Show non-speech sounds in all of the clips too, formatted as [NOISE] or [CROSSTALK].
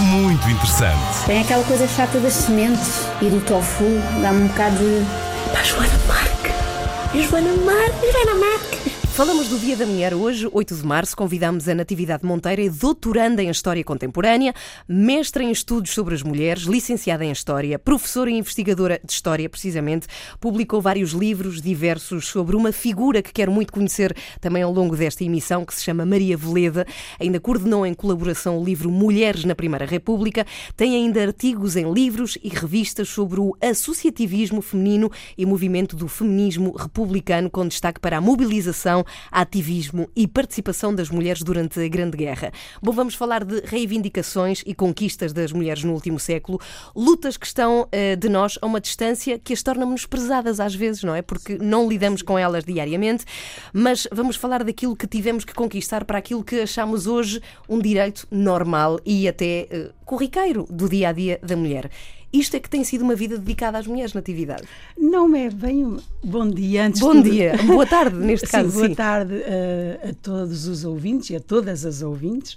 muito interessante. Tem aquela coisa chata das sementes e do tofu, dá-me um bocado de. Pá, Joana Marque! Joana Marque! Joana Marque! Falamos do Dia da Mulher hoje, 8 de março. Convidamos a Natividade Monteira, doutoranda em História Contemporânea, mestra em Estudos sobre as Mulheres, licenciada em História, professora e investigadora de História, precisamente. Publicou vários livros diversos sobre uma figura que quero muito conhecer também ao longo desta emissão, que se chama Maria Veleda. Ainda coordenou em colaboração o livro Mulheres na Primeira República. Tem ainda artigos em livros e revistas sobre o associativismo feminino e movimento do feminismo republicano, com destaque para a mobilização ativismo e participação das mulheres durante a Grande Guerra. Bom, vamos falar de reivindicações e conquistas das mulheres no último século, lutas que estão uh, de nós a uma distância que as torna menosprezadas às vezes, não é? Porque não lidamos com elas diariamente, mas vamos falar daquilo que tivemos que conquistar para aquilo que achamos hoje um direito normal e até uh, corriqueiro do dia a dia da mulher. Isto é que tem sido uma vida dedicada às mulheres, Natividade. Não é bem um bom dia antes Bom dia, boa tarde [LAUGHS] neste caso. Sim, boa sim. tarde uh, a todos os ouvintes e a todas as ouvintes.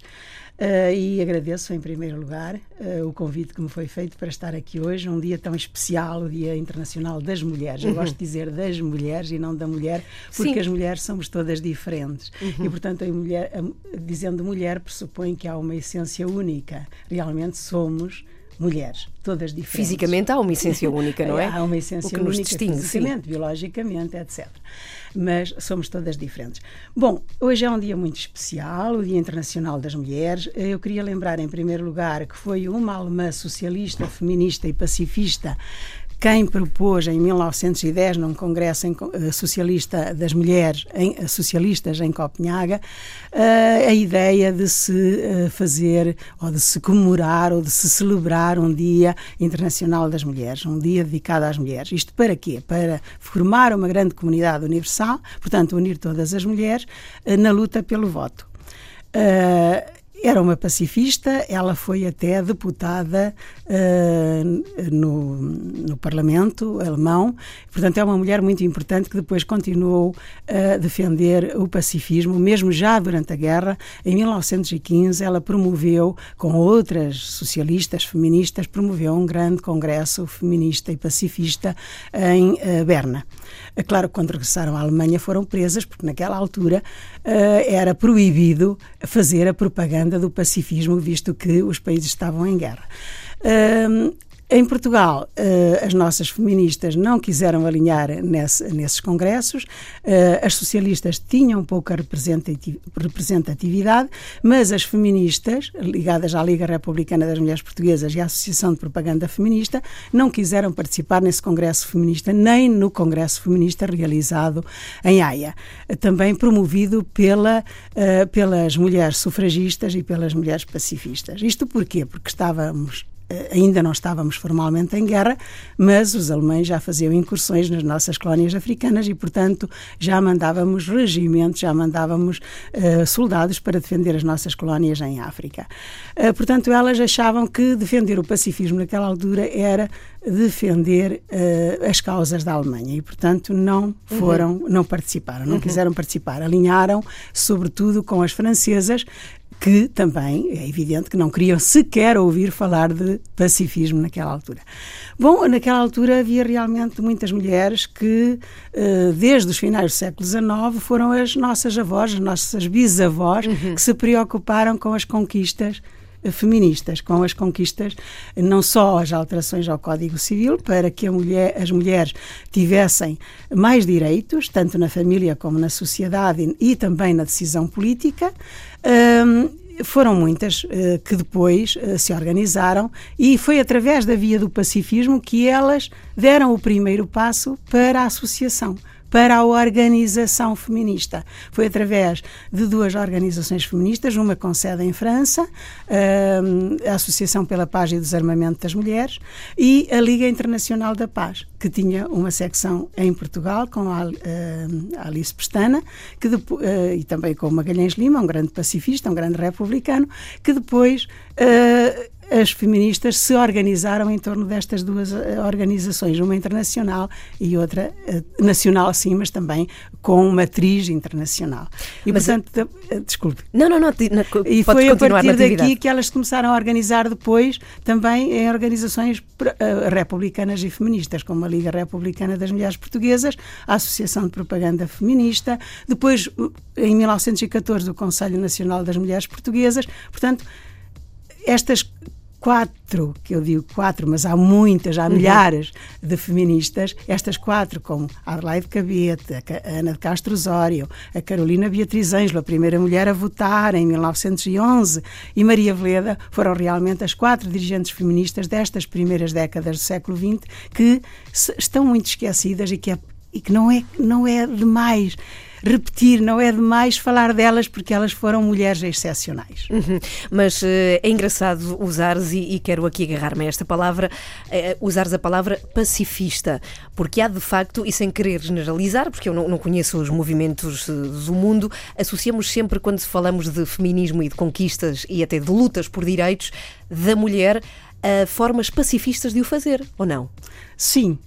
Uh, e agradeço em primeiro lugar uh, o convite que me foi feito para estar aqui hoje, um dia tão especial, o Dia Internacional das Mulheres. Eu gosto de dizer das mulheres e não da mulher, porque Sim. as mulheres somos todas diferentes. Uhum. E, portanto, a mulher, a, dizendo mulher, pressupõe que há uma essência única. Realmente somos mulheres, todas diferentes. Fisicamente há uma essência única, não é? [LAUGHS] Há uma essência o que nos única, distingue, fisicamente, sim. biologicamente, etc. Mas somos todas diferentes. Bom, hoje é um dia muito especial, o Dia Internacional das Mulheres. Eu queria lembrar, em primeiro lugar, que foi uma alemã socialista, feminista e pacifista quem propôs em 1910, num congresso em, uh, socialista das mulheres em, uh, socialistas em Copenhaga, uh, a ideia de se fazer ou de se comemorar ou de se celebrar um Dia Internacional das Mulheres, um dia dedicado às mulheres. Isto para quê? Para formar uma grande comunidade universal, portanto, unir todas as mulheres na luta pelo voto. Uh, era uma pacifista, ela foi até deputada uh, no, no Parlamento alemão, portanto, é uma mulher muito importante que depois continuou a defender o pacifismo, mesmo já durante a guerra. Em 1915, ela promoveu, com outras socialistas feministas, promoveu um grande congresso feminista e pacifista em uh, Berna. É claro que quando regressaram à Alemanha foram presas, porque naquela altura uh, era proibido fazer a propaganda do pacifismo, visto que os países estavam em guerra. Em Portugal, uh, as nossas feministas não quiseram alinhar nesse, nesses congressos, uh, as socialistas tinham pouca representatividade, mas as feministas, ligadas à Liga Republicana das Mulheres Portuguesas e à Associação de Propaganda Feminista, não quiseram participar nesse congresso feminista, nem no congresso feminista realizado em Haia, também promovido pela, uh, pelas mulheres sufragistas e pelas mulheres pacifistas. Isto porquê? Porque estávamos eh, ainda não estávamos formalmente em guerra, mas os alemães já faziam incursões nas nossas colónias africanas e, portanto, já mandávamos regimentos, já mandávamos uh, soldados para defender as nossas colónias em África. Uh, portanto, elas achavam que defender o pacifismo naquela altura era defender uh, as causas da Alemanha e, portanto, não foram, uhum. não participaram, não uhum. quiseram participar. Alinharam, sobretudo, com as francesas, que também é evidente que não queriam sequer ouvir falar de pacifismo naquela altura. Bom, naquela altura havia realmente muitas mulheres que, eh, desde os finais do século XIX, foram as nossas avós, as nossas bisavós, uhum. que se preocuparam com as conquistas feministas, com as conquistas, não só as alterações ao Código Civil, para que mulher, as mulheres tivessem mais direitos, tanto na família como na sociedade e também na decisão política. Um, foram muitas uh, que depois uh, se organizaram e foi através da via do pacifismo que elas deram o primeiro passo para a associação para a organização feminista. Foi através de duas organizações feministas, uma com sede em França, a Associação pela Paz e Desarmamento das Mulheres, e a Liga Internacional da Paz, que tinha uma secção em Portugal com a, Alice Pestana, que depois, e também com Magalhães Lima, um grande pacifista, um grande republicano, que depois as feministas se organizaram em torno destas duas eh, organizações, uma internacional e outra uh, nacional, sim, mas também com matriz internacional. E, mas, portanto, uh, desculpe. Não, não, não. e foi a partir daqui que elas começaram a organizar depois também em organizações republicanas e feministas, como a Liga Republicana das Mulheres Portuguesas, a Associação de Propaganda Feminista, depois, em 1914, o Conselho Nacional das Mulheres Portuguesas. Portanto, estas quatro, que eu digo quatro, mas há muitas, há uhum. milhares de feministas, estas quatro, como Adelaide Cabete, a Ana de Castro Osório, a Carolina Beatriz Ângelo, a primeira mulher a votar em 1911, e Maria Veleda, foram realmente as quatro dirigentes feministas destas primeiras décadas do século XX que estão muito esquecidas e que, é, e que não, é, não é demais repetir, não é demais falar delas porque elas foram mulheres excepcionais. Uhum. Mas uh, é engraçado usares, e, e quero aqui agarrar-me a esta palavra, uh, usares a palavra pacifista, porque há de facto, e sem querer generalizar, porque eu não, não conheço os movimentos uh, do mundo, associamos sempre, quando falamos de feminismo e de conquistas e até de lutas por direitos da mulher, a formas pacifistas de o fazer, ou não? Sim.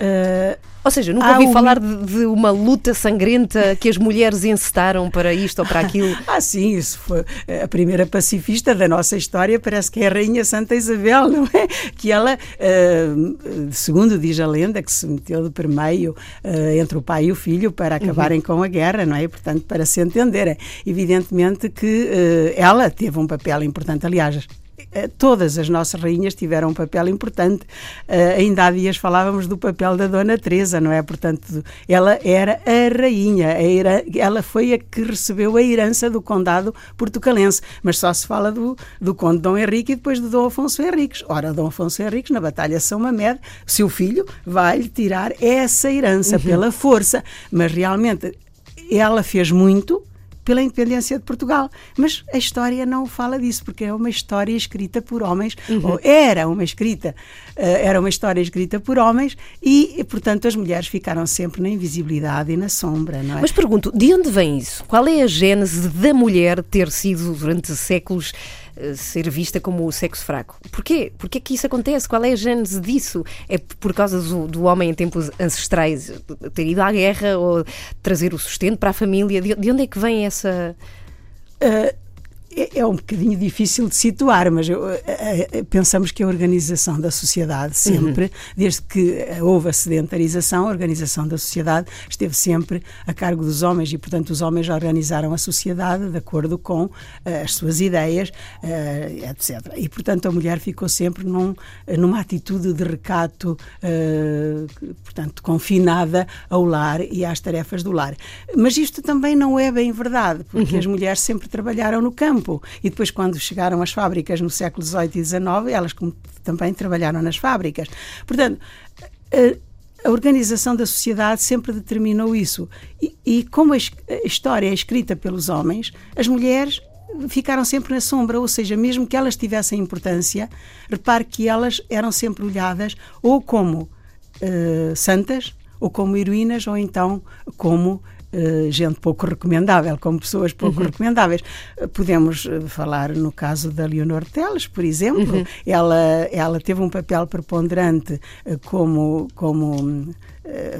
Uh, ou seja, nunca ouvi um... falar de, de, uma luta sangrenta que as mulheres encetaram para isto ou para aquilo. [LAUGHS] ah, sim, isso foi a primeira pacifista da nossa história, parece que é a Rainha Santa Isabel, não é? Que ela, uh, segundo diz a lenda, que se meteu de permeio uh, entre o pai e o filho para acabarem uhum. com a guerra, não é? E, portanto, para se entenderem. Evidentemente que ela teve um papel importante, aliás, eh, todas as nossas rainhas tiveram um papel importante. Uh, ainda há dias falávamos do papel da Dona Teresa, não é? Portanto, ela era a rainha, ela foi a que recebeu a herança do condado portucalense, mas só se fala do, do conde Dom Henrique e depois de Dom Afonso Henriques. Ora, Dom Afonso Henriques, na Batalha de São Mamed, seu filho vai-lhe tirar essa herança uhum. pela força, mas realmente ela fez muito, pela independência de Portugal. Mas a história não fala disso, porque é uma história escrita por homens, uhum. ou era uma escrita, uh, era uma história escrita por homens e, portanto, as mulheres ficaram sempre na invisibilidade e na sombra, não é? Mas pergunto, de onde vem isso? Qual é a gênese da mulher ter sido, durante séculos, eh, ser vista como o sexo fraco. Porquê? Porquê que isso acontece? Qual é a gênese disso? É por causa do, do homem em tempos ancestrais ter ido à guerra ou trazer o sustento para a família? De, de onde é que vem essa... Uh é, é um bocadinho difícil de situar, mas eu, é, pensamos que a organização da sociedade sempre, uhum. desde que houve a sedentarização, a organização da sociedade esteve sempre a cargo dos homens e, portanto, os homens organizaram a sociedade de acordo com uh, as suas ideias, uh, etc. E, portanto, a mulher ficou sempre num, numa atitude de recato, uh, portanto, confinada ao lar e às tarefas do lar. Mas isto também não é bem verdade, porque uhum. as mulheres sempre trabalharam no campo E depois, quando chegaram as fábricas no século XVIII e XIX, elas também trabalharam nas fábricas. Portanto, a organização da sociedade sempre determinou isso. E, e como a história é escrita pelos homens, as mulheres ficaram sempre na sombra, ou seja, mesmo que elas tivessem importância, repare que elas eram sempre olhadas ou como uh, santas, ou como heroínas, ou então como Uh, gente pouco recomendável, como pessoas pouco uhum. recomendáveis. Uh, podemos uh, falar no caso da Leonor Teles, por exemplo. Uhum. Ela, ela teve um papel preponderante como. como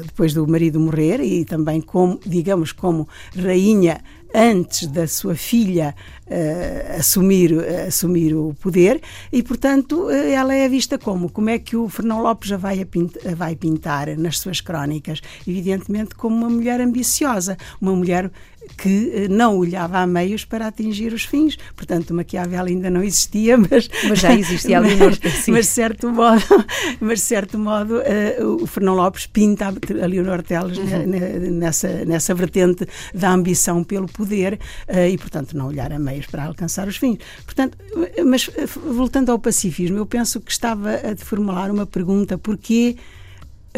depois do marido morrer e também como, digamos, como rainha antes da sua filha uh, assumir, uh, assumir o poder e, portanto, uh, ela é vista como? Como é que o Fernão Lopes a vai, pintar, a vai pintar nas suas crónicas? Evidentemente como uma mulher ambiciosa, uma mulher que eh, não olhava a meios para atingir os fins. Portanto, Maquiavel ainda não existia, [LAUGHS] mas, mas já existia ali mas, mas de certo modo, [LAUGHS] mas certo modo uh, o Fernão Lopes pinta a Leonor Teles uhum. nessa nessa vertente da ambição pelo poder uh, e, portanto, não olhar a meios para alcançar os fins. Portanto, mas voltando ao pacifismo, eu penso que estava a formular uma pergunta: porquê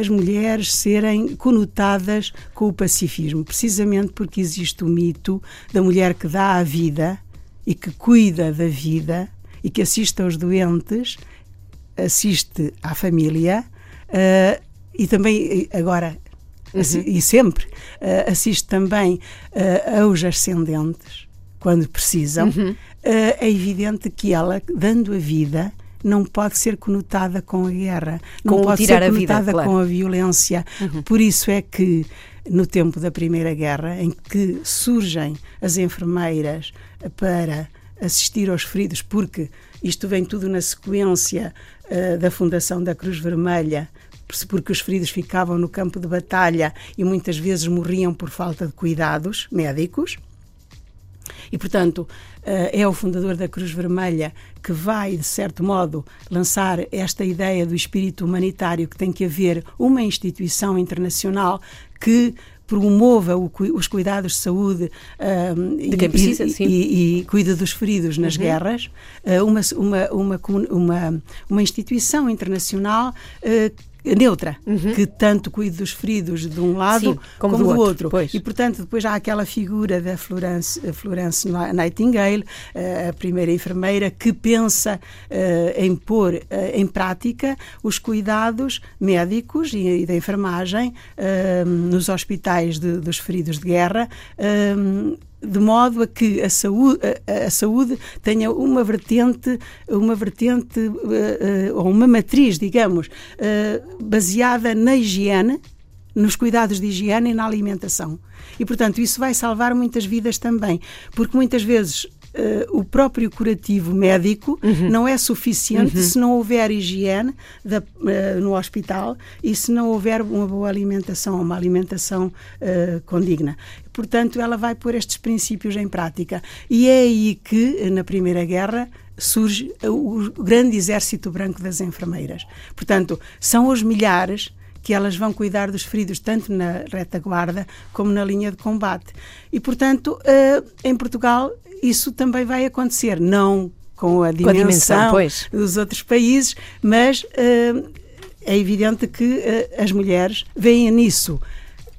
as mulheres serem conotadas com o pacifismo, precisamente porque existe o mito da mulher que dá a vida e que cuida da vida e que assiste aos doentes, assiste à família uh, e também agora uhum. e sempre uh, assiste também uh, aos ascendentes quando precisam. Uhum. é evidente que ela, dando a vida, não pode ser conotada com a guerra, não com pode ser conotada vida, claro. com a violência. Uhum. Por isso é que no tempo da Primeira Guerra, em que surgem as enfermeiras para assistir aos feridos, porque isto vem tudo na sequência uh, da fundação da Cruz Vermelha, porque os feridos ficavam no campo de batalha e muitas vezes morriam por falta de cuidados médicos. E, portanto, uh, é o fundador da Cruz Vermelha que vai, de certo modo, lançar esta ideia do espírito humanitário que tem que haver uma instituição internacional que promova o, os cuidados de saúde uh, de quem precisa, e, e, e, cuida dos feridos nas uhum. guerras, uma, uma, uma, uma, uma instituição internacional uh, neutra, uhum. que tanto cuida dos feridos de um lado Sim, como, como, do, do outro. outro. E, portanto, depois há aquela figura da Florence, Florence Nightingale, eh, a primeira enfermeira, que pensa uh, em pôr uh, em prática os cuidados médicos e, e da enfermagem uh, nos hospitais de, dos feridos de guerra de modo a que a saúde, a, a saúde tenha uma vertente, uma vertente uh, uh, ou uma matriz, digamos, uh, baseada na higiene, nos cuidados de higiene e na alimentação. E, portanto, isso vai salvar muitas vidas também, porque muitas vezes Uh, o próprio curativo médico uhum. não é suficiente uhum. se não houver higiene da, uh, no hospital e se não houver uma boa alimentação, uma alimentação uh, condigna. Portanto, ela vai pôr estes princípios em prática. E é aí que, na Primeira Guerra, surge o grande exército branco das enfermeiras. Portanto, são os milhares que elas vão cuidar dos feridos tanto na retaguarda como na linha de combate. E, portanto, em Portugal isso também vai acontecer, não com a dimensão, com a dimensão dos outros países, mas uh, é evidente que uh, as mulheres veem nisso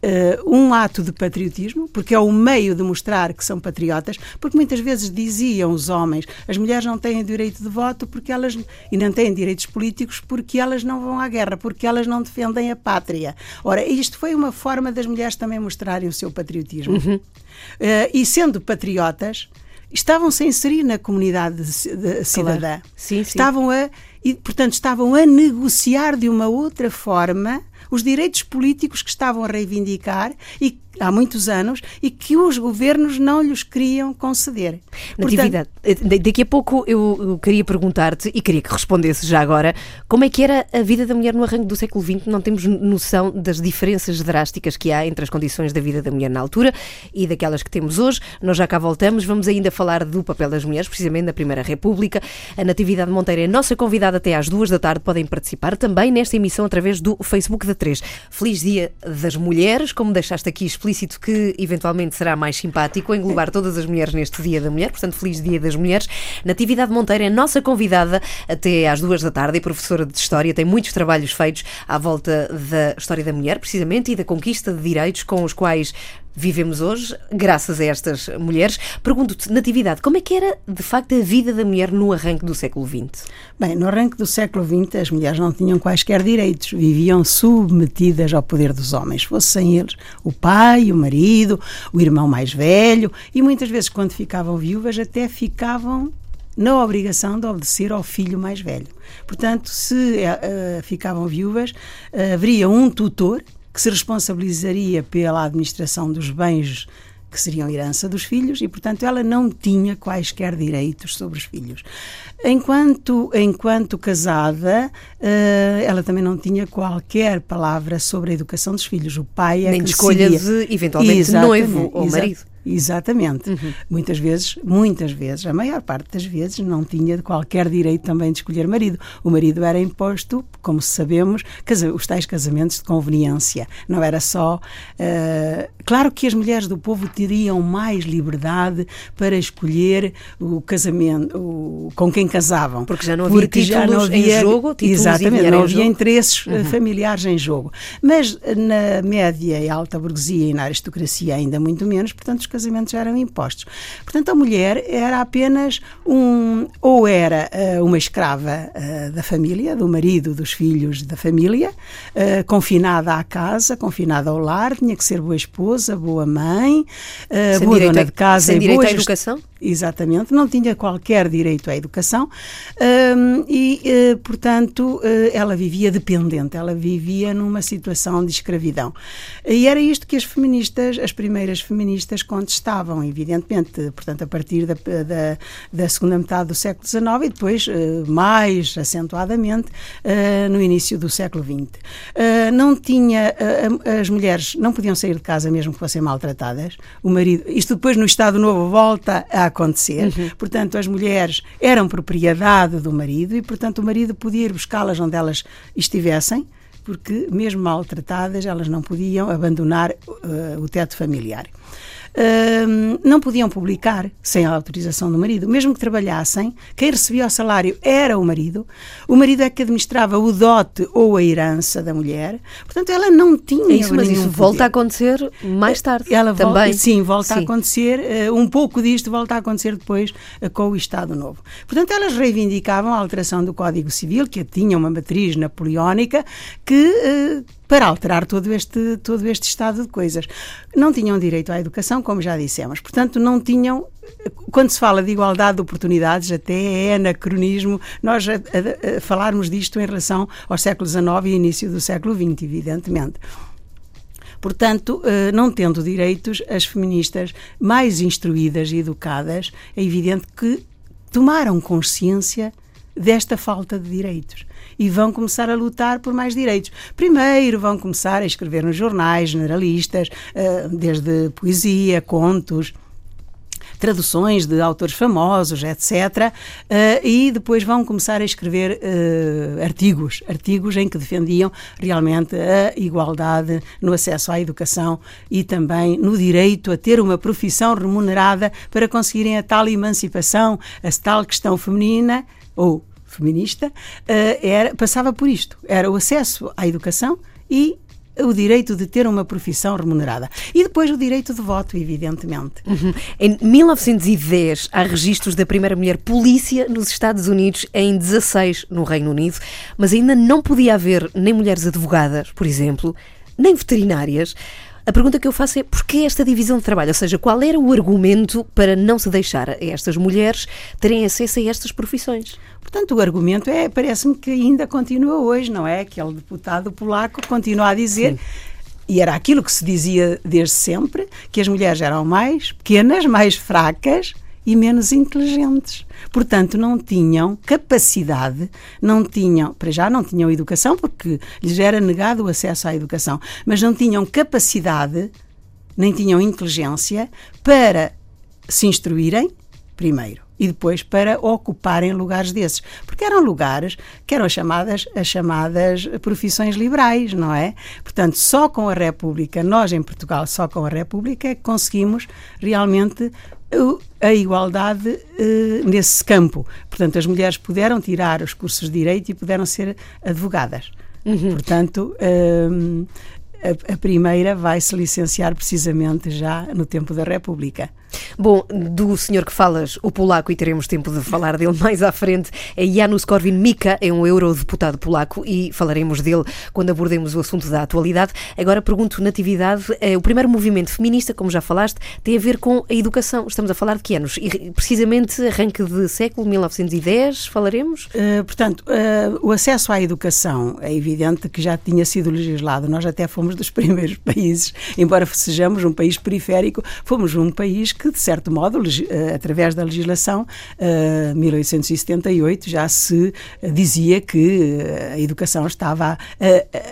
Uh, um ato de patriotismo, porque é o meio de mostrar que são patriotas, porque muitas vezes diziam os homens, as mulheres não têm direito de voto porque elas e não têm direitos políticos porque elas não vão à guerra, porque elas não defendem a pátria. Ora, isto foi uma forma das mulheres também mostrarem o seu patriotismo. Uhum. Uh, e sendo patriotas, estavam-se a inserir na comunidade cidadã. Claro. Sim, sim. Estavam a, e, portanto, estavam a negociar de uma outra forma os direitos políticos que estavam a reivindicar e há muitos anos e que os governos não lhes queriam conceder. Natividade, Portanto, eh, daqui a pouco eu, queria perguntar-te e queria que respondesse já agora como é que era a vida da mulher no arranque do século XX. Não temos noção das diferenças drásticas que há entre as condições da vida da mulher na altura e daquelas que temos hoje. Nós já cá voltamos, vamos ainda falar do papel das mulheres, precisamente na Primeira República. A Natividade Monteira é nossa convidada até às duas da tarde. Podem participar também nesta emissão através do Facebook da 3. Feliz Dia das Mulheres, como deixaste aqui explícito que eventualmente será mais simpático englobar todas as mulheres neste Dia da Mulher, portanto, feliz Dia das Mulheres. Natividade Monteiro é nossa convidada até às duas da tarde e professora de História, tem muitos trabalhos feitos à volta da história da mulher, precisamente, e da conquista de direitos com os quais vivemos hoje, graças a estas mulheres. Pergunto-te, Natividade, como é que era de facto a vida da mulher no arranque do século XX? Bem, no arranque do século XX as mulheres não tinham quaisquer direitos, viviam submetidas ao poder dos homens, fossem eles o pai, o marido, o irmão mais velho, e muitas vezes quando ficavam viúvas até ficavam na obrigação de obedecer ao filho mais velho. Portanto, se uh, ficavam viúvas, uh, haveria um tutor que se responsabilizaria pela administração dos bens que seriam herança dos filhos e, portanto, ela não tinha quaisquer direitos sobre os filhos. Enquanto, enquanto casada, uh, ela também não tinha qualquer palavra sobre a educação dos filhos. O pai é Nem que de escolha de, eventualmente, noivo ou marido. Exatamente. Uhum. Muitas vezes, muitas vezes, a maior parte das vezes, não tinha qualquer direito também de escolher marido. O marido era imposto, como sabemos, os tais casamentos de conveniência. Não era só. Uh, claro que as mulheres do povo teriam mais liberdade para escolher o casamento, o, com quem casavam. Porque já não havia títulos já não havia, em jogo, Exatamente, não havia interesses eh, uhum. familiares em jogo. Mas na média e alta burguesia e na aristocracia ainda muito menos, portanto, casamentos eram impostos. Portanto, a mulher era apenas um, ou era uh, uma escrava uh, da família, do marido, dos filhos da família, uh, confinada à casa, confinada ao lar, tinha que ser boa esposa, boa mãe, boa dona de casa sem e direito boa à educação? Exatamente, não tinha qualquer direito à educação um, e, uh, portanto, uh, ela vivia dependente, ela vivia numa situação de escravidão. E era isto que as feministas, as primeiras feministas, contestavam, evidentemente, portanto, a partir da, da, da segunda metade do século XIX e depois, uh, mais acentuadamente, no início do século XX. não tinha, as mulheres não podiam sair de casa mesmo que fossem maltratadas, o marido, isto depois no Estado Novo volta a acontecer. Uhum. Portanto, as mulheres eram propriedade do marido e, portanto, o marido podia ir buscá-las onde elas estivessem, porque, mesmo maltratadas, elas não podiam abandonar uh, o teto familiar não podiam publicar sem a autorização do marido. Mesmo que trabalhassem, quem recebia o salário era o marido. O marido é que administrava o dote ou a herança da mulher. Portanto, ela não tinha. É isso, mas isso volta a acontecer mais tarde. Ela também. Volta, sim, volta sim. a acontecer. Uh, um pouco disto volta a acontecer depois uh, com o Estado Novo. Portanto, elas reivindicavam a alteração do Código Civil, que tinha uma matriz napoleónica, que. Para alterar todo este, todo este estado de coisas. Não tinham direito à educação, como já dissemos, portanto, não tinham. Quando se fala de igualdade de oportunidades, até é anacronismo nós a, a, a falarmos disto em relação ao século XIX e início do século XX, evidentemente. Portanto, eh, não tendo direitos, as feministas mais instruídas e educadas, é evidente que tomaram consciência desta falta de direitos e vão começar a lutar por mais direitos. Primeiro vão começar a escrever nos jornais generalistas, eh, desde poesia, contos, traduções de autores famosos, etc. Uh, e depois vão começar a escrever uh, artigos, artigos em que defendiam realmente a igualdade no acesso à educação e também no direito a ter uma profissão remunerada para conseguirem a tal emancipação, a tal questão feminina ou feminista, uh, era, passava por isto: era o acesso à educação e o direito de ter uma profissão remunerada. E depois o direito de voto, evidentemente. Uhum. Em 1910, há registros da primeira mulher polícia nos Estados Unidos, em 16 no Reino Unido, mas ainda não podia haver nem mulheres advogadas, por exemplo, nem veterinárias. A pergunta que eu faço é porquê esta divisão de trabalho? Ou seja, qual era o argumento para não se deixar estas mulheres terem acesso a estas profissões? Portanto, o argumento é, parece-me que ainda continua hoje, não é? Aquele deputado polaco continua a dizer. Sim. E era aquilo que se dizia desde sempre, que as mulheres eram mais pequenas, mais fracas e menos inteligentes. Portanto, não tinham capacidade, não tinham, para já não tinham educação, porque lhes era negado o acesso à educação, mas não tinham capacidade, nem tinham inteligência para se instruírem, primeiro, e depois para ocuparem lugares desses, porque eram lugares que eram as chamadas as chamadas profissões liberais, não é? Portanto, só com a República, nós em Portugal, só com a República é que conseguimos realmente a igualdade uh, nesse campo. Portanto, as mulheres puderam tirar os cursos de direito e puderam ser advogadas. Uhum. Portanto, uh, a, a, primeira vai se licenciar precisamente já no tempo da República. Bom, do senhor que falas, o polaco, e teremos tempo de falar dele [LAUGHS] mais à frente, é Janusz Korwin-Mikke, é um eurodeputado polaco e falaremos dele quando abordemos o assunto da atualidade. Agora pergunto, Natividade, é, o primeiro movimento feminista, como já falaste, tem a ver com a educação. Estamos a falar de que anos? E, precisamente arranque de século 1910, falaremos? Uh, portanto, uh, o acesso à educação é evidente que já tinha sido legislado. Nós até fomos dos [LAUGHS] primeiros países, embora sejamos um país periférico, fomos um país que, de certo modo, uh, através da legislação uh, 1878, já se dizia que a educação estava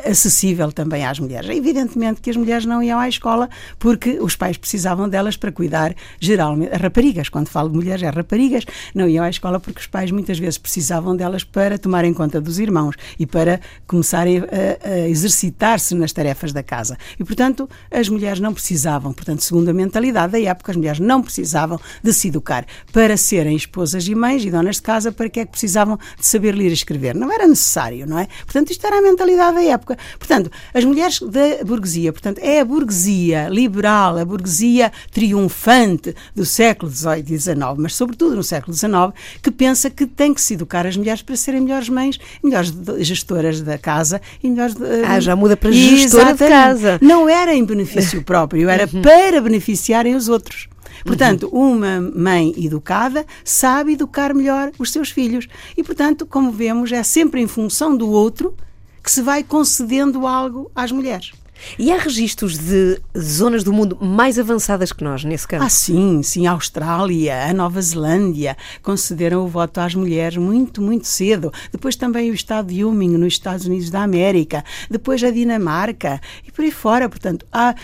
acessível também às mulheres. Evidentemente que as mulheres não iam à escola porque os pais precisavam delas para cuidar, geralmente, raparigas, quando falo de mulheres, é raparigas, não iam à escola porque os pais muitas vezes precisavam delas para tomarem conta dos irmãos e para começarem a, a exercitar-se nas tarefas da casa. E, portanto, as mulheres não precisavam, portanto, segundo a mentalidade da época, as mulheres não precisavam de se educar para serem esposas e mães e donas de casa, para que é que precisavam de saber ler e escrever? Não era necessário, não é? Portanto, isto era a mentalidade da época. Portanto, as mulheres da burguesia, portanto, é a burguesia liberal, a burguesia triunfante do século XVIII e XIX, mas sobretudo no século XIX, que pensa que tem que se educar as mulheres para serem melhores mães, melhores gestoras da casa e melhores. Ah, já muda para gestora de casa. Não era em benefício próprio, era uhum. para beneficiarem os outros. Portanto, uhum. uma mãe educada sabe educar melhor os seus filhos. E, portanto, como vemos, é sempre em função do outro que se vai concedendo algo às mulheres. E há registros de zonas do mundo mais avançadas que nós nesse campo? Ah, sim, sim. A Austrália, a Nova Zelândia concederam o voto às mulheres muito, muito cedo. Depois também o estado de Wyoming, nos Estados Unidos da América. Depois a Dinamarca e por aí fora. Portanto, há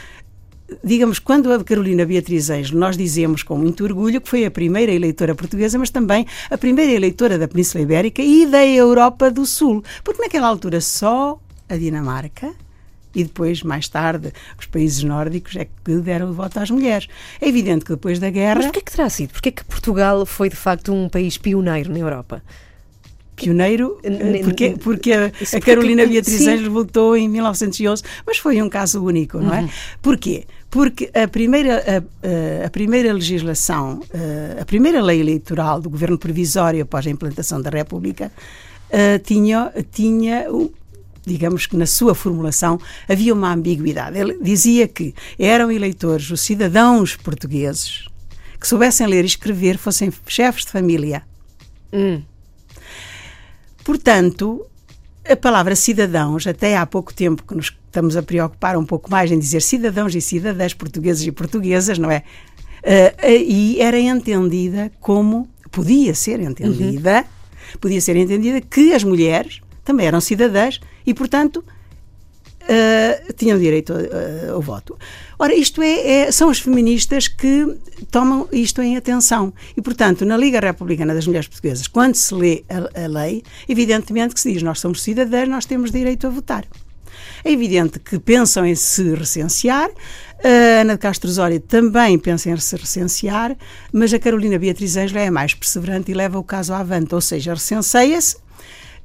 digamos, quando a Carolina Beatriz Anjo, nós dizemos com muito orgulho que foi a primeira eleitora portuguesa, mas também a primeira eleitora da Península Ibérica e da Europa do Sul, porque naquela altura só a Dinamarca e depois, mais tarde, os países nórdicos é que deram o voto às mulheres. É evidente que depois da guerra... Mas porquê que terá sido? Porquê que Portugal foi, de facto, um país pioneiro na Europa? pioneiro, porque, porque a, a Carolina Beatriz Anjos votou em 1911, mas foi um caso único, não é? Uhum. Porquê? Porque a primeira, a, a, primeira legislação, a primeira lei eleitoral do governo provisório após a implantação da República tinha, tinha digamos que na sua formulação havia uma ambiguidade. Ele dizia que eram eleitores os cidadãos portugueses que soubessem ler e escrever, fossem chefes de família. Hum. Portanto, a palavra cidadãos, até há pouco tempo que nos estamos a preocupar um pouco mais em dizer cidadãos e cidadãs portugueses e portuguesas, não é? Uh, e era entendida como, podia ser entendida, uhum. podia ser entendida que as mulheres também eram cidadãs e, portanto, uh, tinham direito uh, ao voto. Ora, isto é, é, são as feministas que tomam isto em atenção. E, portanto, na Liga Republicana das Mulheres Portuguesas, quando se lê a, a lei, evidentemente que se diz nós somos cidadãs, nós temos direito a votar. É evidente que pensam em se recensear, a Ana de Castro Osório também pensa em se recensear, mas a Carolina Beatriz Ângela é mais perseverante e leva o caso avante, ou seja, recenseia-se.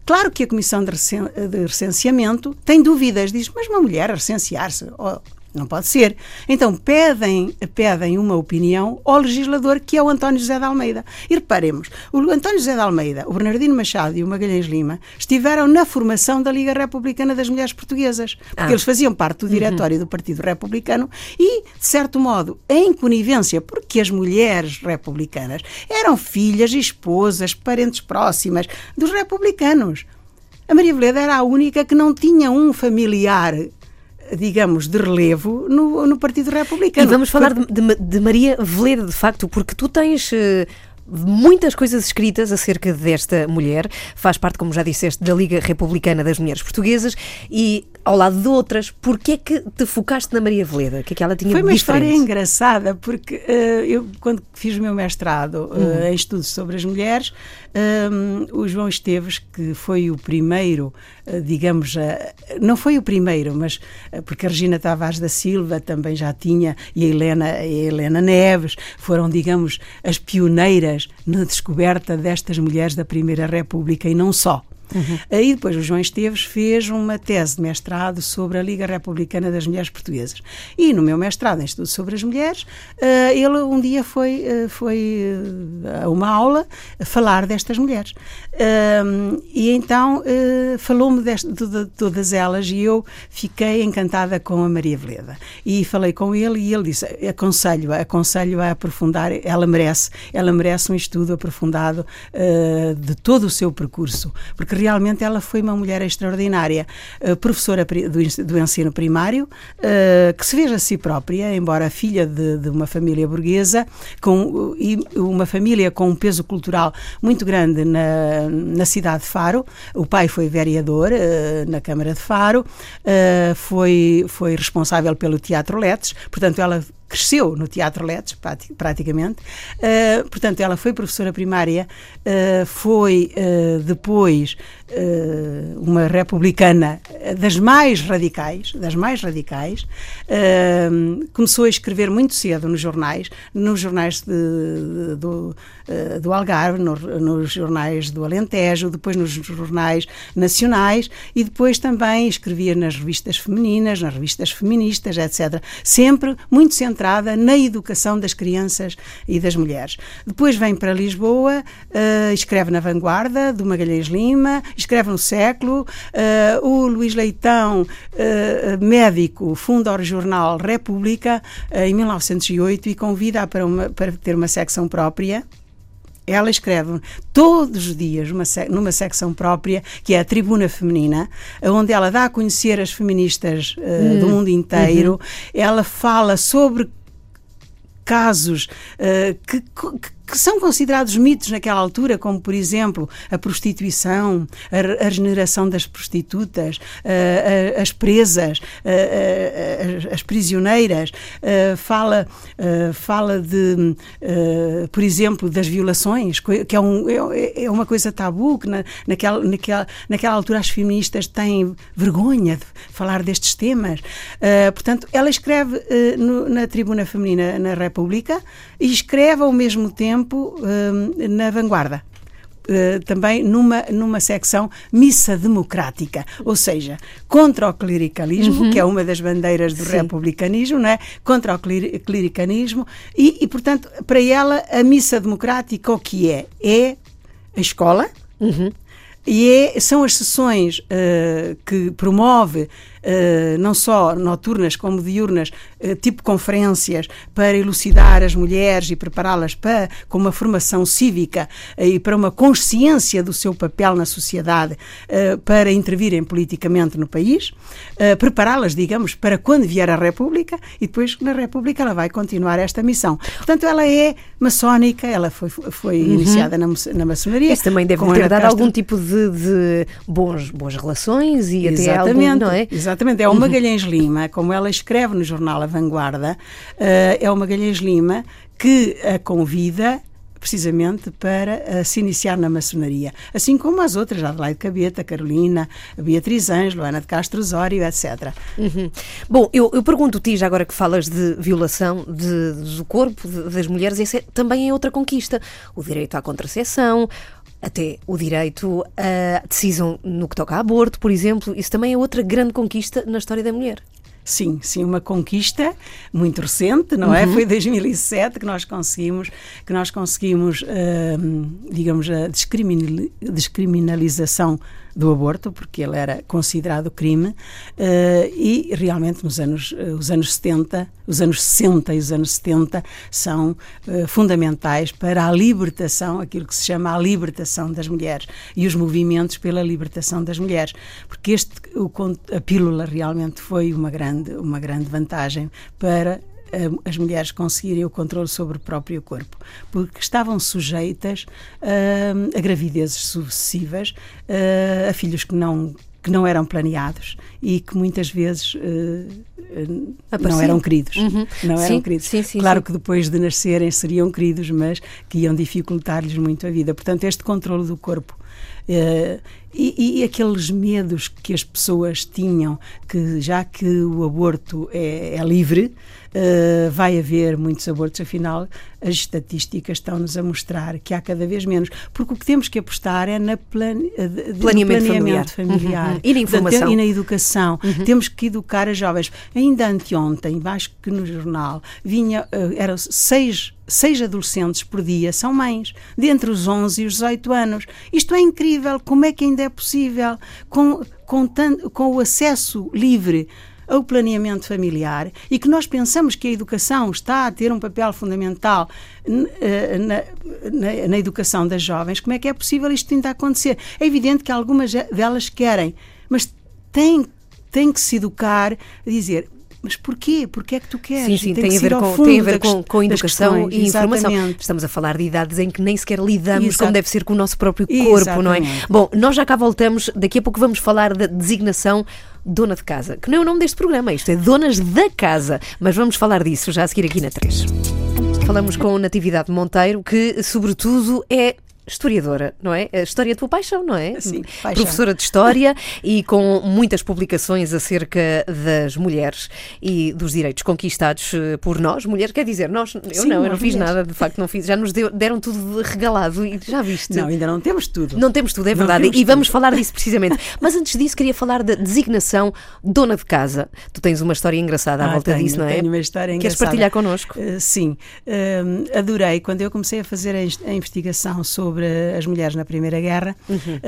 Claro que a Comissão de Recenseamento tem dúvidas, diz, mas uma mulher recensear-se, oh, não pode ser. Então pedem, pedem uma opinião ao legislador que é o António José de Almeida. E reparemos, o António José de Almeida, o Bernardino Machado e o Magalhães Lima estiveram na formação da Liga Republicana das Mulheres Portuguesas, porque ah. eles faziam parte do diretório uhum. do Partido Republicano e, de certo modo, em conivência, porque as mulheres republicanas eram filhas, esposas, parentes próximas dos republicanos. A Maria Veleda era a única que não tinha um familiar digamos, de relevo no, no Partido Republicano. E vamos falar de, de, de, Maria Veleda, de facto, porque tu tens. Uh muitas coisas escritas acerca desta mulher. Faz parte, como já disseste, da Liga Republicana das Mulheres Portuguesas e ao lado de outras. Porquê é que te focaste na Maria Veleda? O que é que ela tinha Foi uma diferente? história engraçada, porque uh, eu, quando fiz o meu mestrado uh, uhum. em estudos sobre as mulheres, um, o João Esteves, que foi o primeiro, uh, digamos, não foi o primeiro, mas porque a Regina Tavares da Silva também já tinha, e a Helena, a Helena Neves, foram, digamos, as pioneiras na descoberta destas mulheres da Primeira República e não só. Uhum. Aí depois o João Esteves fez uma tese de mestrado sobre a Liga Republicana das Mulheres Portuguesas. E no meu mestrado em estudos sobre as mulheres, uh, ele um dia foi, uh, foi uh, a uma aula a falar destas mulheres. e então falou-me de, de, todas elas e eu fiquei encantada com a Maria Veleda. E falei com ele e ele disse: aconselho-a, aconselho-a a aprofundar, ela merece, ela merece um estudo aprofundado de todo o seu percurso, porque realmente ela foi uma mulher extraordinária, uh, professora do, ensino primário, uh, que se veja a si própria, embora filha de, de uma família burguesa, com, e uma família com um peso cultural muito grande na, na cidade de Faro. O pai foi vereador na Câmara de Faro, foi, foi responsável pelo Teatro Letes, portanto, ela cresceu no Teatro Letes, praticamente. Uh, portanto, ela foi professora primária, uh, foi uh, depois uma republicana das mais radicais, das mais radicais. começou a escrever muito cedo nos jornais, nos jornais de, do, do Algarve, no, nos jornais do Alentejo, depois nos jornais nacionais e depois também escrevia nas revistas femininas, nas revistas feministas, etc. Sempre muito centrada na educação das crianças e das mulheres. Depois vem para Lisboa, escreve na Vanguarda, do Magalhães Lima, escreve no Século. Uh, o Luís Leitão, uh, médico, funda o jornal República em 1908 e convida-a para, para ter uma secção própria ela escreve todos os dias uma, numa secção própria, que é a Tribuna Feminina, onde ela dá a conhecer as feministas uh, hum. do mundo inteiro. Uhum. Ela fala sobre casos uh, que, que que são considerados mitos naquela altura, como por exemplo a prostituição, a, a regeneração das prostitutas, a, a, as presas, as prisioneiras, fala, fala de, por exemplo, das violações, que é, um, é, é uma coisa tabu, que na, naquela, naquela, naquela altura as feministas têm vergonha de falar destes temas. portanto, ela escreve no, na Tribuna Feminina na República e escreve ao mesmo tempo tempo uh, na vanguarda. Uh, também numa, numa secção missa democrática, ou seja, contra o clericalismo, uhum. que é uma das bandeiras do Sim. republicanismo, né? contra o clericanismo, e, e, portanto, para ela, a missa democrática o que é? É a escola, uhum. e é, são as sessões uh, que promove não só noturnas como diurnas, uh, tipo conferências, para elucidar as mulheres e prepará-las para com uma formação cívica uh, e para uma consciência do seu papel na sociedade, para intervirem politicamente no país, prepará-las, digamos, para quando vier a República e depois na República ela vai continuar esta missão. Portanto, ela é maçónica, ela foi, foi uhum. iniciada na, na maçonaria. Isso também deve ter dado algum tipo de, de bons, boas relações e Exatamente. até algum, não é? Exatamente Exatamente, é o uhum. Magalhães Lima, como ela escreve no jornal A Vanguarda, uh, é o Magalhães Lima que a convida precisamente para uh, se iniciar na maçonaria, assim como as outras, Adelaide Cabeta, Carolina, Beatriz Ângelo, Ana de Castro Osório, etc. Uhum. Bom, eu, eu pergunto-te, já agora que falas de violação de, do corpo de, das mulheres, esse é, também é outra conquista, o direito à contracepção, até o direito à decisão no que toca a aborto, por exemplo, isso também é outra grande conquista na história da mulher. Sim, sim, uma conquista muito recente, não é? uhum. Foi 2007 que nós conseguimos, que nós conseguimos, uh, digamos, a descriminalização do aborto, porque ele era considerado crime, uh, e realmente nos anos, uh, os anos 70, os anos 60 e os anos 70 são uh, fundamentais para a libertação, aquilo que se chama a libertação das mulheres e os movimentos pela libertação das mulheres, porque este, o, a pílula realmente foi uma grande, uma grande vantagem para as mulheres conseguirem o controle sobre o próprio corpo, porque estavam sujeitas uh, a gravidezes sucessivas, uh, a filhos que não que não eram planeados e que muitas vezes uh, não eram queridos. Uhum. Não sim, eram queridos. Sim, sim, claro que depois de nascerem seriam queridos, mas que iam dificultar-lhes muito a vida. Portanto, este controle do corpo uh, e, e, aqueles medos que as pessoas tinham, que já que o aborto é, é livre, uh, vai haver muitos abortos, afinal, as estatísticas estão-nos a mostrar que há cada vez menos, porque o que temos que apostar é na plane, de, planeamento, planeamento, familiar, familiar. Uhum. e na informação. E na educação. Uhum. Temos que educar as jovens. Ainda anteontem, acho que no jornal, vinha, uh, eram seis seis adolescentes por dia são mães, de entre os 11 e os 18 anos. Isto é incrível, como é que ainda é possível, com, com, com o acesso livre ao planeamento familiar e que nós pensamos que a educação está a ter um papel fundamental eh, na, na, na educação das jovens, como é que é possível isto ainda acontecer? É evidente que algumas delas querem, mas tem, tem que se educar dizer mas porquê? Porquê é que tu queres? Sim, sim, tem, tem, a ver com, tem a ver com, com educação questões, e informação. Exatamente. Estamos a falar de idades em que nem sequer lidamos Exato. como deve ser com o nosso próprio corpo, exatamente. não é? Bom, nós já cá voltamos, daqui a pouco vamos falar da designação dona de casa, que não é o nome deste programa, isto é Donas da Casa, mas vamos falar disso já a seguir aqui na 3. Falamos com Natividade Monteiro, que sobretudo é historiadora, não é? A história é a tua paixão, não é? Sim, paixão. Professora de História e com muitas publicações acerca das mulheres e dos direitos conquistados eh, por nós, mulheres, quer dizer, nós, eu Sim, não, eu não fiz mulheres. nada, de facto não fiz, já nos deu, deram tudo regalado e já viste. Não, ainda não temos tudo. Não temos tudo, é verdade, e vamos falar disso [LAUGHS] precisamente. Mas antes disso queria falar da designação dona de casa. Tu tens uma história engraçada à ah, volta tenho, disso, não é? Tenho uma história engraçada. Queres partilhar connosco? Uh, sim, uh, adorei quando eu comecei a fazer a investigação sobre sobre as mulheres na Primeira Guerra uhum. uh,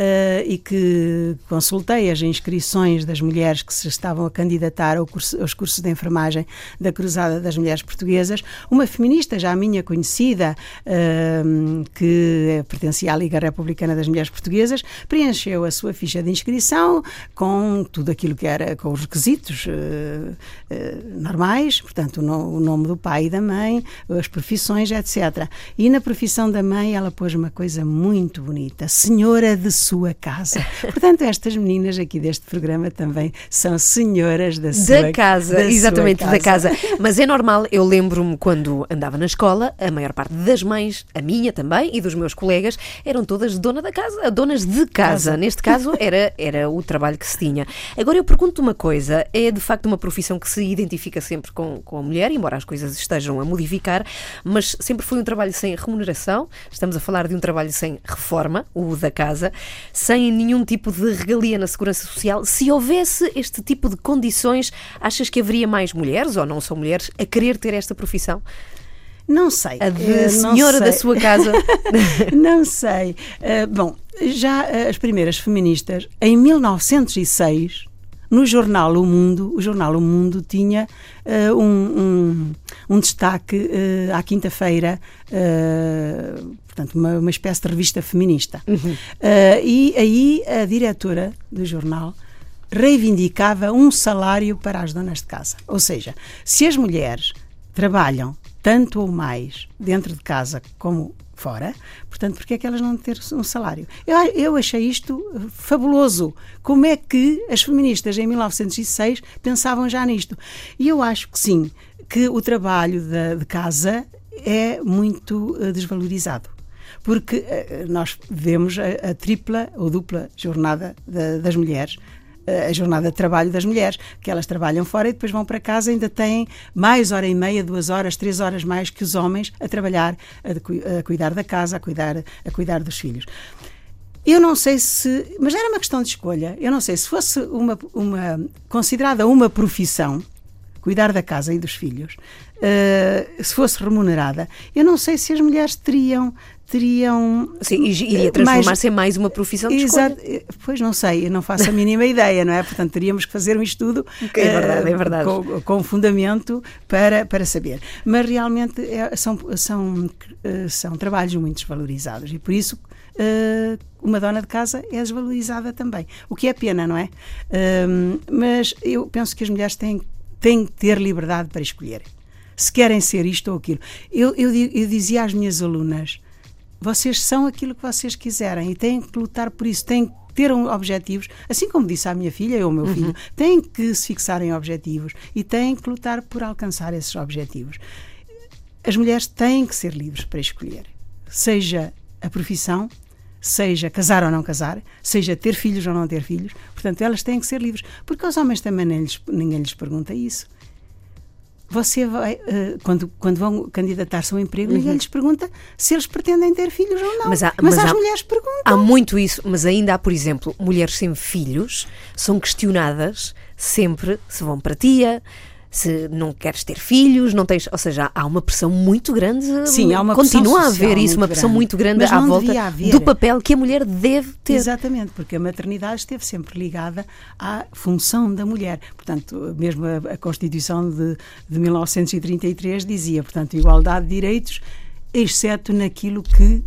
e que consultei as inscrições das mulheres que se estavam a candidatar ao curso, aos cursos de enfermagem da Cruzada das Mulheres Portuguesas. Uma feminista já minha conhecida, uh, que pertencia à Liga Republicana das Mulheres Portuguesas, preencheu a sua ficha de inscrição com tudo aquilo que era, com os requisitos uh, normais, portanto, o, no, o nome do pai e da mãe, as profissões, etc. E na profissão da mãe ela pôs uma coisa coisa muito bonita, senhora de sua casa. [LAUGHS] Portanto, estas meninas aqui deste programa também são senhoras da sua da casa. Da exatamente, casa. da casa. Mas é normal, eu lembro-me quando andava na escola, a maior parte das mães, a minha também e dos meus colegas, eram todas dona da casa, donas de casa. casa. Neste caso, era, era o trabalho que se tinha. Agora, eu pergunto uma coisa: é de facto uma profissão que se identifica sempre com, com a mulher, embora as coisas estejam a modificar, mas sempre foi um trabalho sem remuneração. Estamos a falar de um trabalho trabalho sem reforma, o da casa, sem nenhum tipo de regalia na segurança social. Se houvesse este tipo de condições, achas que haveria mais mulheres, ou não são mulheres, a querer ter esta profissão? Não sei. A de uh, senhora sei. da sua casa? [LAUGHS] não sei. Uh, bom, já uh, as primeiras feministas, em 1906, no jornal O Mundo, o jornal O Mundo tinha uh, um, um, um, destaque uh, à quinta-feira, uh, portanto, uma, uma espécie de revista feminista. Uhum. e aí a diretora do jornal reivindicava um salário para as donas de casa. Ou seja, se as mulheres trabalham tanto ou mais dentro de casa como fora, portanto, porque é que elas não ter um salário? Eu, eu achei isto fabuloso. Como é que as feministas em 1906 pensavam já nisto? E eu acho que sim, que o trabalho de, casa é muito uh, desvalorizado porque uh, nós vemos a, a, tripla ou dupla jornada das mulheres a jornada de trabalho das mulheres, que elas trabalham fora e depois vão para casa ainda têm mais hora e meia, duas horas, três horas mais que os homens a trabalhar, a, a cuidar da casa, a cuidar, a cuidar dos filhos. Eu não sei se, mas era uma questão de escolha. Eu não sei se fosse uma, uma considerada uma profissão, cuidar da casa e dos filhos, uh, se fosse remunerada, eu não sei se as mulheres teriam teriam. Sim, iria transformar-se em mais uma profissão de Exato. escolha. Pois não sei, eu não faço a mínima [LAUGHS] ideia, não é? Portanto, teríamos que fazer um estudo é verdade, é verdade. Com, com, fundamento para, para saber. Mas realmente é, são, são, eh, são trabalhos muito desvalorizados e por isso. Uma dona de casa é desvalorizada também. O que é pena, não é? Uh, mas eu penso que as mulheres têm, têm que ter liberdade para escolher se querem ser isto ou aquilo. Eu, eu, eu dizia às minhas alunas: vocês são aquilo que vocês quiserem e têm que lutar por isso, têm que ter objetivos, assim como disse à minha filha e ao meu uhum. filho, têm que se fixar em objetivos e têm que lutar por alcançar esses objetivos. As mulheres têm que ser livres para escolher, seja a profissão, seja casar ou não casar, seja ter filhos ou não ter filhos. Portanto, elas têm que ser livres, porque aos homens também ninguém lhes pergunta isso você vai, uh, quando, quando vão candidatar-se a um emprego, uhum. ninguém lhes pergunta se eles pretendem ter filhos ou não. Mas, há, mas, mas as há, mulheres perguntam. Há muito isso, mas ainda há, por exemplo, mulheres sem filhos são questionadas sempre se vão para tia, se não queres ter filhos, não tens. Ou seja, há uma pressão muito grande. Sim, há uma Continua a haver isso, uma pressão grande. muito grande à volta do papel que a mulher deve ter. Exatamente, porque a maternidade esteve sempre ligada à função da mulher. Portanto, mesmo a, a Constituição de, de 1933 dizia, portanto, igualdade de direitos, exceto naquilo que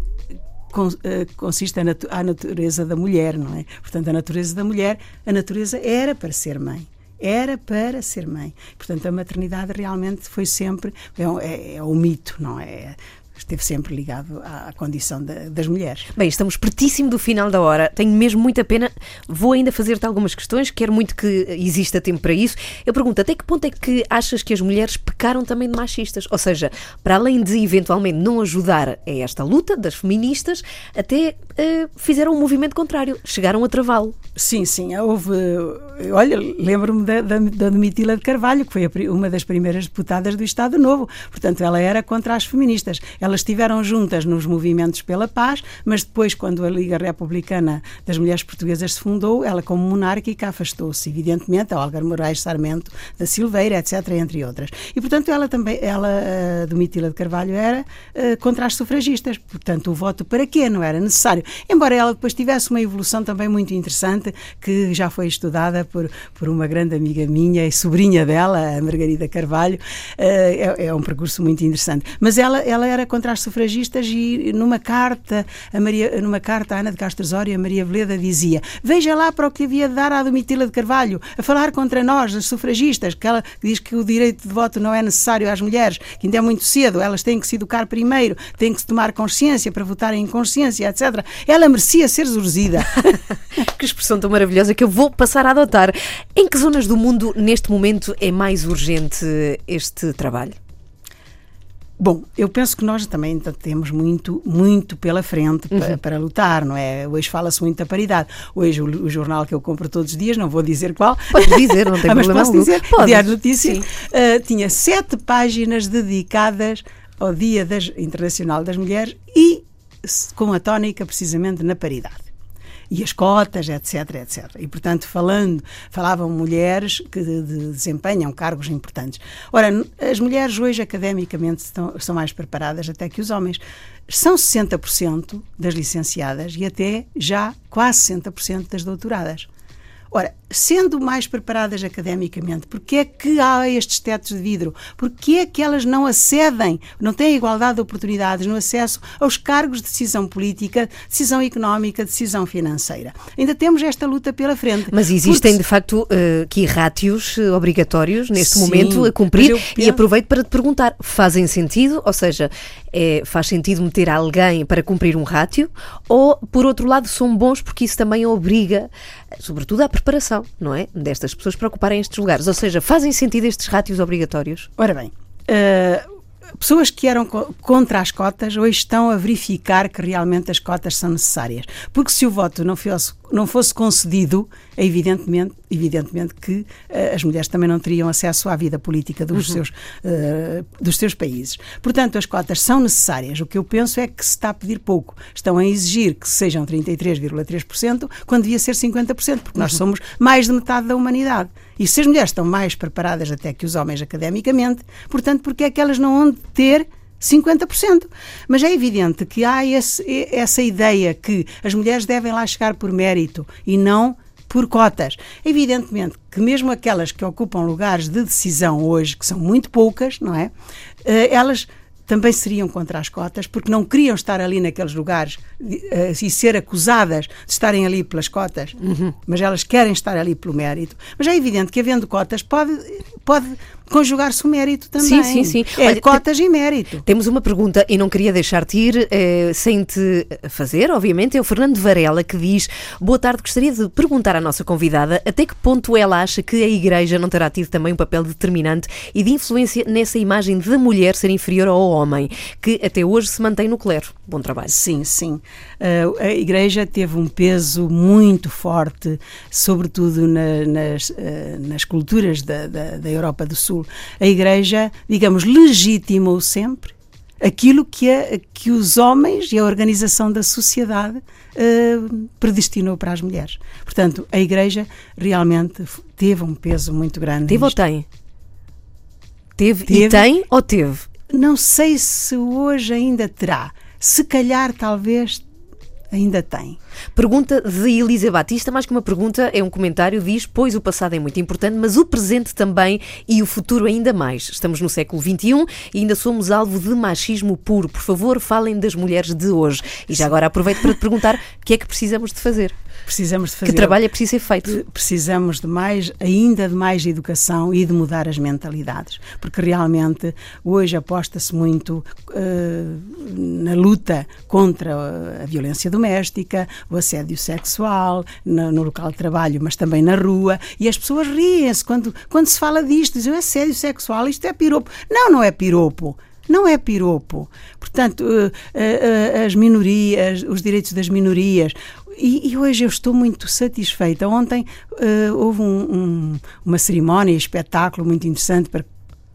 eh, consiste a, natu- a natureza da mulher, não é? Portanto, a natureza da mulher, a natureza era para ser mãe. Era para ser mãe. Portanto, a maternidade realmente foi sempre. É, um- é, é mito, não é? Esteve sempre ligado à, à condição da- das mulheres. Bem, estamos pertíssimo do final da hora. Tenho mesmo muita pena. Vou ainda fazer-te algumas questões. Quero muito que exista tempo para isso. Eu pergunto, até que ponto é que achas que as mulheres pecaram também de machistas? Ou seja, para além de eventualmente não ajudar a esta luta das feministas, até eh, fizeram um movimento contrário. Chegaram a travá-lo. Sim, sim, houve. Olha, lembro-me da, da, da Domitila de Carvalho, que foi a uma das primeiras deputadas do Estado Novo. Portanto, ela era contra as feministas. Elas estiveram juntas nos movimentos pela paz, mas depois, quando a Liga Republicana das Mulheres Portuguesas se fundou, ela, como monárquica, afastou-se, evidentemente, a Olga Moraes Sarmento da Silveira, etc., entre outras. E, portanto, ela também, ela, a Domitila de Carvalho, era eh, contra as sufragistas. Portanto, o voto para quê? Não era necessário. Embora ela depois tivesse uma evolução também muito interessante, que já foi estudada por, por uma grande amiga minha e sobrinha dela, a Margarida Carvalho. Eh, é, é um percurso muito interessante. Mas ela, ela era contra as sufragistas e numa carta, a Maria, numa carta a Ana de Castro Osório, a Maria Veleda dizia: Veja lá para o que havia de dar à Domitila de Carvalho, a falar contra nós, as sufragistas, que ela diz que o direito de voto não é necessário às mulheres, que ainda é muito cedo, elas têm que se educar primeiro, têm que se tomar consciência para votarem em consciência, etc. Ela merecia ser zurzida. [LAUGHS] Que expressão tão maravilhosa que eu vou passar a adotar. Em que zonas do mundo, neste momento, é mais urgente este trabalho? Bom, eu penso que nós também temos muito, muito pela frente pa- para, lutar, não é? Hoje fala-se muito da paridade. Hoje o, o jornal que eu compro todos os dias, não vou dizer qual. Podes dizer, não [LAUGHS] tem mas problema posso algum. dizer, Podes, Diário de Notícias ah, tinha sete páginas dedicadas ao Dia das- Internacional das Mulheres e com a tónica precisamente na paridade. E as cotas, etc, etc. E, portanto, falando, falavam mulheres que de- de- desempenham cargos importantes. Ora, as mulheres hoje, academicamente, estão, são mais preparadas até que os homens. São 60% das licenciadas e até já quase 60% das doutoradas. Ora, sendo mais preparadas academicamente, porque é que há estes tetos de vidro? Porque é que elas não acedem, não têm igualdade de oportunidades no acesso aos cargos de decisão política, decisão económica, decisão financeira? Ainda temos esta luta pela frente. Mas existem, Porque de facto, eh, aqui rátios eh, obrigatórios neste Sim, momento a cumprir. eu E penso- aproveito para te perguntar: fazem sentido? Ou seja, é, faz sentido meter alguém para cumprir um rátio? Ou, por outro lado, são bons porque isso também obriga, sobretudo, à preparação, não é? Destas pessoas para ocuparem estes lugares. Ou seja, fazem sentido estes rátios obrigatórios? Ora bem, eh, pessoas que eram co- contra as cotas hoje estão a verificar que realmente as cotas são necessárias. Porque se o voto não fosse, não fosse concedido, evidentemente, evidentemente que eh, as mulheres também não teriam acesso à vida política dos, seus, eh, dos seus países. Portanto, as cotas são necessárias. O que eu penso é que se está a pedir pouco. Estão a exigir que sejam 33,3%, quando devia ser 50%, porque nós somos mais de metade da humanidade. E se as mulheres estão mais preparadas até que os homens academicamente, portanto, porque é que elas não hão de ter 50%. Mas é evidente que há esse- essa ideia que as mulheres devem lá chegar por mérito e não por cotas. Evidentemente que mesmo aquelas que ocupam lugares de decisão hoje, que são muito poucas, não é? Eh, Elas também seriam contra as cotas, porque não queriam estar ali naqueles lugares eh, e ser acusadas de estarem ali pelas cotas, mas elas querem estar ali pelo mérito. Mas é evidente que, havendo cotas, pode, pode conjugar-se o mérito também. Sim, sim, sim. É Olha, cotas e mérito. Temos uma pergunta e não queria deixar-te ir eh, sem te fazer, obviamente. É o Fernando Varela que diz: Boa tarde, gostaria de perguntar à nossa convidada até que ponto ela acha que a Igreja não terá tido também um papel determinante e de influência nessa imagem da mulher ser inferior ao homem, que até hoje se mantém no clero. Bom trabalho. Sim, sim. Uh, a Igreja teve um peso muito forte, sobretudo na- nas, uh, nas culturas da, da, da Europa do Sul. A Igreja, digamos, legitimou sempre aquilo que, a, que os homens e a organização da sociedade uh, predestinou para as mulheres. Portanto, a Igreja realmente teve um peso muito grande. Teve ou nisto. tem? Teve, Teve. e tem ou teve? Não sei se hoje ainda terá. Se calhar, talvez, ainda tem. Pergunta de Elisa Batista, mais que uma pergunta, é um comentário, diz, pois o passado é muito importante, mas o presente também e o futuro ainda mais. Estamos no século XXI e ainda somos alvo de machismo puro. Por favor, falem das mulheres de hoje. E já agora aproveito para te perguntar o que é que precisamos de fazer? Precisamos de fazer. Que trabalho é preciso ser feito? Precisamos de mais, ainda de mais educação e de mudar as mentalidades, porque realmente hoje aposta-se muito uh, na luta contra a violência doméstica, o assédio sexual, no, no, local de trabalho, mas também na rua, e as pessoas riem-se quando, quando se fala disto, dizem o assédio sexual, isto é piropo. Não, não é piropo. Não é piropo. Portanto, uh, uh, as minorias, os direitos das minorias, e, e, hoje eu estou muito satisfeita. Ontem uh, houve um, um, uma cerimónia, espetáculo muito interessante para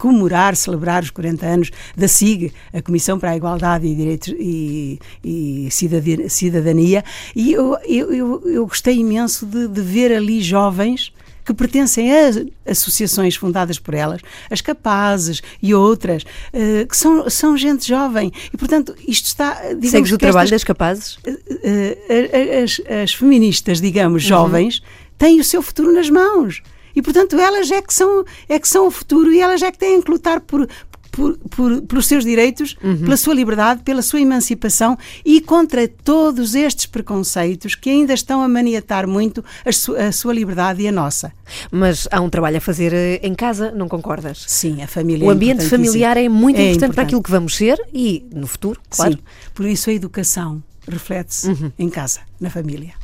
comemorar, celebrar os 40 anos da SIG, a Comissão para a Igualdade e Direitos e, e Cidadania, e eu, eu, eu gostei imenso de, de ver ali jovens que pertencem a associações fundadas por elas, as capazes e outras, uh, que são, são gente jovem. E, portanto, isto está. Segues o trabalho estas, das capazes? Uh, uh, as, as, feministas, digamos, jovens, uhum. têm o seu futuro nas mãos. E, portanto, elas é que são, é que são o futuro e elas é que têm que lutar por, por, por, pelos seus direitos, uhum. pela sua liberdade, pela sua emancipação e contra todos estes preconceitos que ainda estão a maniatar muito a, su, a sua liberdade e a nossa. Mas há um trabalho a fazer eh, em casa, não concordas? Sim, a família. O é ambiente familiar é muito é importante, importante, para aquilo que vamos ser e no futuro, claro. Sim, por isso a educação reflete-se uhum. em casa, na família.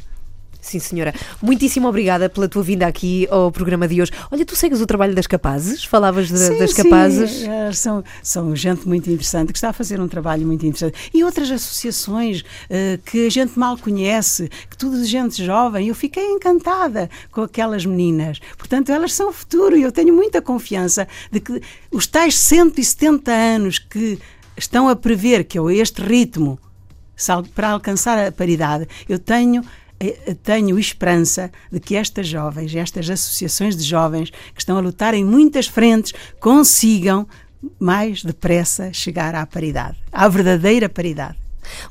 Sim, senhora. Muitíssimo obrigada pela tua vinda aqui ao programa de hoje. Olha, tu segues o trabalho das capazes? Falavas de, sim, das capazes? É, são, são gente muito interessante, que está a fazer um trabalho muito interessante. E outras associações uh, que a gente mal conhece, que tudo de gente jovem. Eu fiquei encantada com aquelas meninas. Portanto, elas são o futuro e eu tenho muita confiança de que os tais 170 anos que estão a prever que eu este ritmo para alcançar a paridade, eu tenho tenho esperança de que estas jovens, estas associações de jovens que estão a lutar em muitas frentes, consigam mais depressa chegar à paridade, à verdadeira paridade.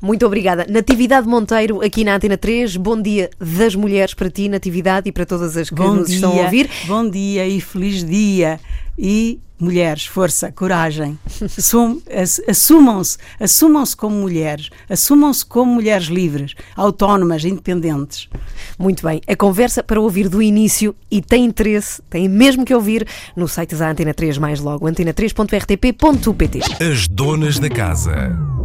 Muito obrigada. Natividade Monteiro, aqui na Antena 3. Bom dia das mulheres para ti, Natividade, e para todas as que bom nos dia, estão a ouvir. Bom dia e feliz dia. E mulheres, força, coragem. Assumam-se, assumam-se como mulheres, assumam-se como mulheres livres, autónomas, independentes. Muito bem. A conversa para ouvir do início e tem interesse, tem mesmo que ouvir no site da Antena 3 mais logo, antena3.rtp.pt. As donas da casa.